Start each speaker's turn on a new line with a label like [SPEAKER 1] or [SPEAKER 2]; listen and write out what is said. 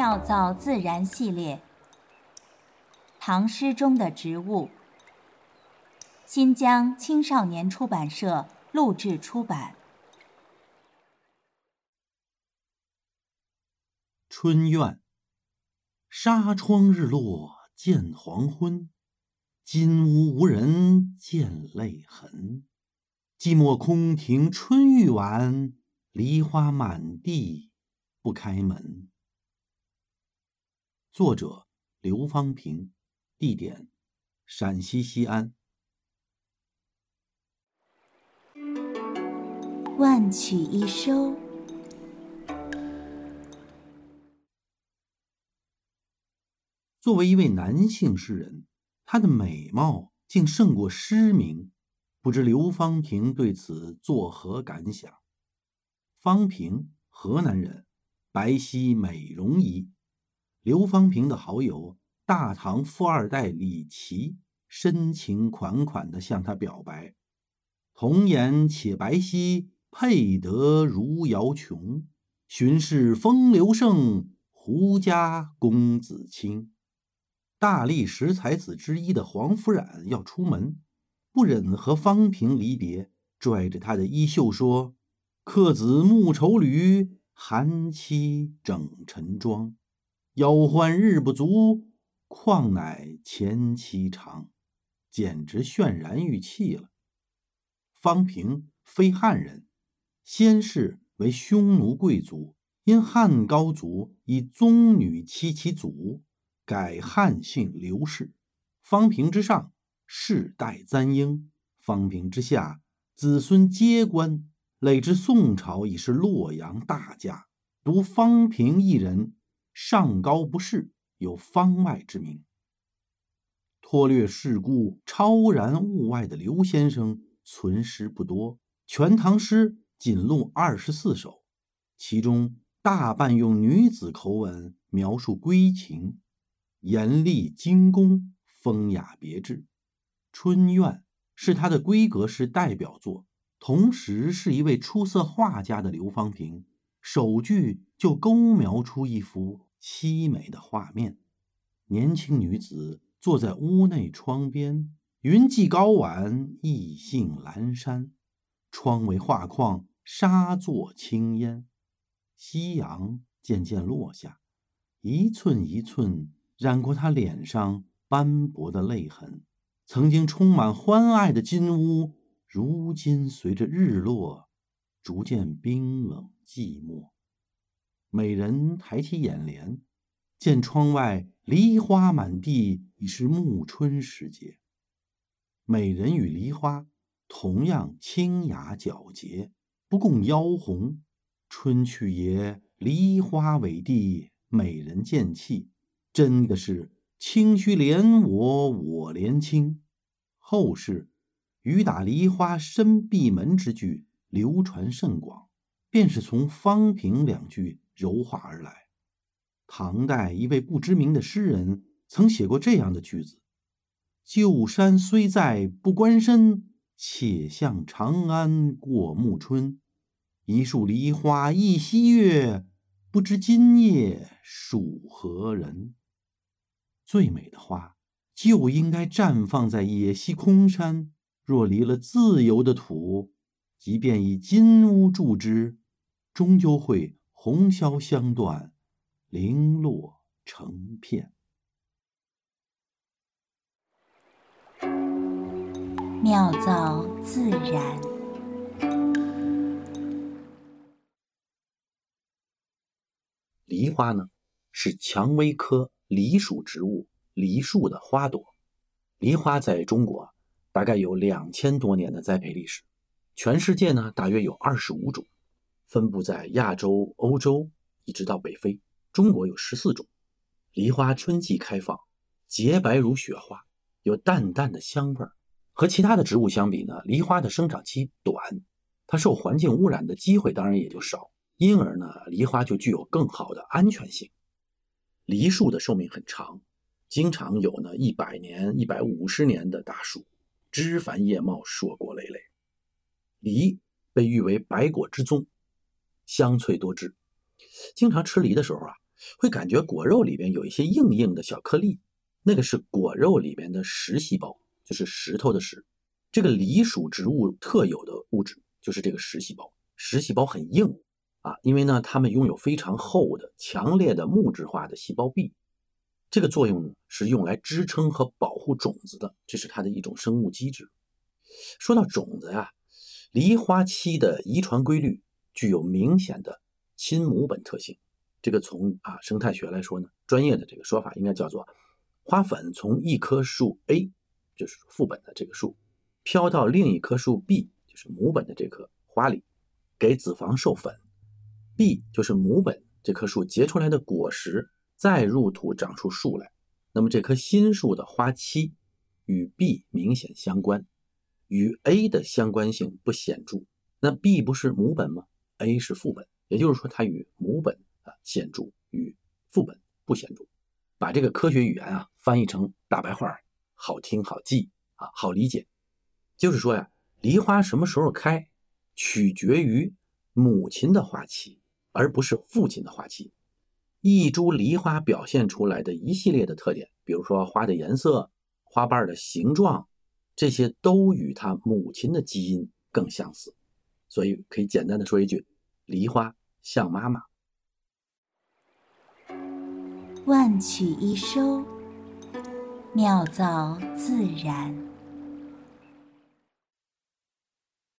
[SPEAKER 1] 妙造自然系列，唐诗中的植物。新疆青少年出版社录制出版。
[SPEAKER 2] 春苑，纱窗日落见黄昏，金屋无人见泪痕。寂寞空庭春欲晚，梨花满地不开门。作者：刘方平，地点：陕西西安。
[SPEAKER 1] 万曲一收。
[SPEAKER 2] 作为一位男性诗人，他的美貌竟胜过诗名。不知刘方平对此作何感想？方平，河南人，白皙美容仪。刘方平的好友大唐富二代李琦深情款款地向他表白：“童颜且白皙，配得如瑶琼。寻是风流胜，胡家公子卿。”大历十才子之一的黄甫冉要出门。不忍和方平离别，拽着他的衣袖说：“客子暮愁旅，寒妻整晨妆。腰欢日不足，况乃前期长。”简直渲然欲泣了。方平非汉人，先世为匈奴贵族，因汉高祖以宗女妻其祖，改汉姓刘氏。方平之上。世代簪缨，方平之下，子孙皆官。累至宋朝，已是洛阳大家。独方平一人，上高不仕，有方外之名。脱略世故、超然物外的刘先生，存诗不多，《全唐诗》仅录二十四首，其中大半用女子口吻描述闺情，严厉精工，风雅别致。《春苑》是他的闺阁式代表作，同时是一位出色画家的刘方平，首句就勾描出一幅凄美的画面：年轻女子坐在屋内窗边，云髻高挽，意兴阑珊，窗为画框，纱作青烟，夕阳渐渐落下，一寸一寸染过她脸上斑驳的泪痕。曾经充满欢爱的金屋，如今随着日落，逐渐冰冷寂寞。美人抬起眼帘，见窗外梨花满地，已是暮春时节。美人与梨花同样清雅皎洁，不共妖红。春去也，梨花委地，美人渐弃，真的是。清虚怜我，我怜清。后世“雨打梨花深闭门”之句流传甚广，便是从方平两句柔化而来。唐代一位不知名的诗人曾写过这样的句子：“旧山虽在不关身，且向长安过暮春。一树梨花一溪月，不知今夜属何人。”最美的花就应该绽放在野溪空山，若离了自由的土，即便以金屋筑之，终究会红消香断，零落成片。
[SPEAKER 1] 妙造自然，
[SPEAKER 2] 梨花呢，是蔷薇科。梨属植物，梨树的花朵。梨花在中国大概有两千多年的栽培历史，全世界呢大约有二十五种，分布在亚洲、欧洲一直到北非。中国有十四种。梨花春季开放，洁白如雪花，有淡淡的香味儿。和其他的植物相比呢，梨花的生长期短，它受环境污染的机会当然也就少，因而呢，梨花就具有更好的安全性。梨树的寿命很长，经常有呢一百年、一百五十年的大树，枝繁叶茂，硕果累累。梨被誉为百果之宗，香脆多汁。经常吃梨的时候啊，会感觉果肉里边有一些硬硬的小颗粒，那个是果肉里边的石细胞，就是石头的石。这个梨属植物特有的物质就是这个石细胞，石细胞很硬啊，因为呢，它们拥有非常厚的、强烈的木质化的细胞壁，这个作用呢是用来支撑和保护种子的，这是它的一种生物机制。说到种子呀，梨花期的遗传规律具有明显的亲母本特性。这个从啊生态学来说呢，专业的这个说法应该叫做花粉从一棵树 A，就是父本的这个树，飘到另一棵树 B，就是母本的这棵花里，给子房授粉，B 就是母本这棵树结出来的果实，再入土长出树来。那么这棵新树的花期与 B 明显相关。与 A 的相关性不显著，那 B 不是母本吗？A 是父本，也就是说它与母本啊显著，与父本不显著。把这个科学语言啊翻译成大白话，好听好记啊，好理解。就是说呀，梨花什么时候开，取决于母亲的花期，而不是父亲的花期。一株梨花表现出来的一系列的特点，比如说花的颜色、花瓣的形状。这些都与他母亲的基因更相似，所以可以简单的说一句：梨花像妈妈。
[SPEAKER 1] 万曲一收，妙造自然。